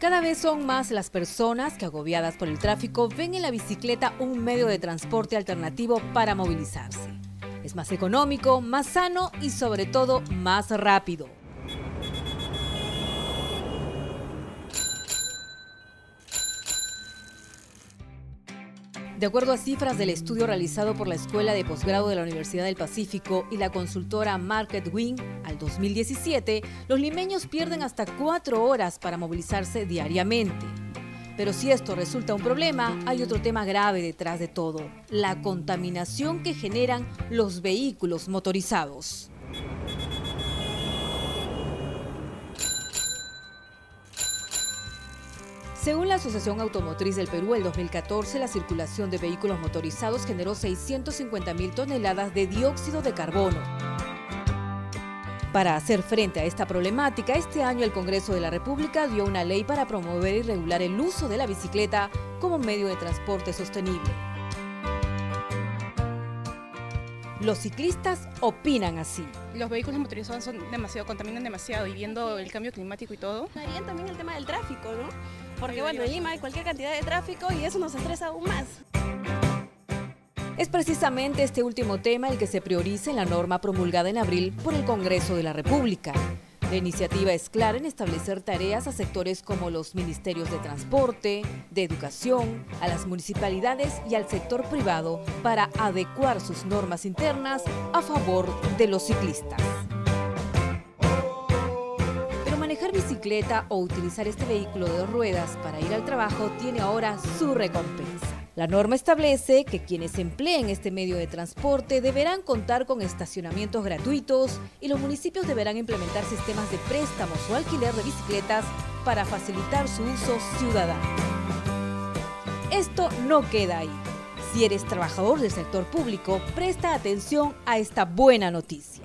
Cada vez son más las personas que, agobiadas por el tráfico, ven en la bicicleta un medio de transporte alternativo para movilizarse. Es más económico, más sano y sobre todo más rápido. De acuerdo a cifras del estudio realizado por la Escuela de Posgrado de la Universidad del Pacífico y la consultora Market Wing, al 2017, los limeños pierden hasta cuatro horas para movilizarse diariamente. Pero si esto resulta un problema, hay otro tema grave detrás de todo, la contaminación que generan los vehículos motorizados. Según la Asociación Automotriz del Perú, el 2014 la circulación de vehículos motorizados generó 650 mil toneladas de dióxido de carbono. Para hacer frente a esta problemática, este año el Congreso de la República dio una ley para promover y regular el uso de la bicicleta como medio de transporte sostenible. Los ciclistas opinan así. Los vehículos motorizados son demasiado, contaminan demasiado y viendo el cambio climático y todo. Harían también el tema del tráfico, ¿no? Porque bueno, en Lima hay cualquier cantidad de tráfico y eso nos estresa aún más. Es precisamente este último tema el que se prioriza en la norma promulgada en abril por el Congreso de la República. La iniciativa es clara en establecer tareas a sectores como los ministerios de transporte, de educación, a las municipalidades y al sector privado para adecuar sus normas internas a favor de los ciclistas. Pero manejar bicicleta o utilizar este vehículo de dos ruedas para ir al trabajo tiene ahora su recompensa. La norma establece que quienes empleen este medio de transporte deberán contar con estacionamientos gratuitos y los municipios deberán implementar sistemas de préstamos o alquiler de bicicletas para facilitar su uso ciudadano. Esto no queda ahí. Si eres trabajador del sector público, presta atención a esta buena noticia.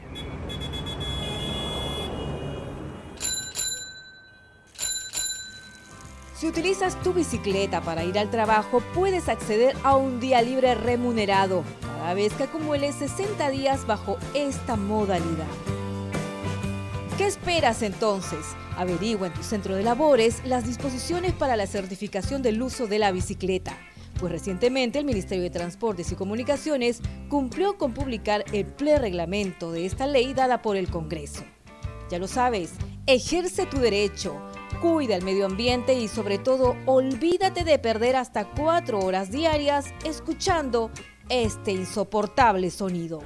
Si utilizas tu bicicleta para ir al trabajo, puedes acceder a un día libre remunerado cada vez que acumules 60 días bajo esta modalidad. ¿Qué esperas entonces? Averigua en tu centro de labores las disposiciones para la certificación del uso de la bicicleta, pues recientemente el Ministerio de Transportes y Comunicaciones cumplió con publicar el ple-reglamento de esta ley dada por el Congreso. Ya lo sabes, ejerce tu derecho cuida el medio ambiente y sobre todo olvídate de perder hasta cuatro horas diarias escuchando este insoportable sonido.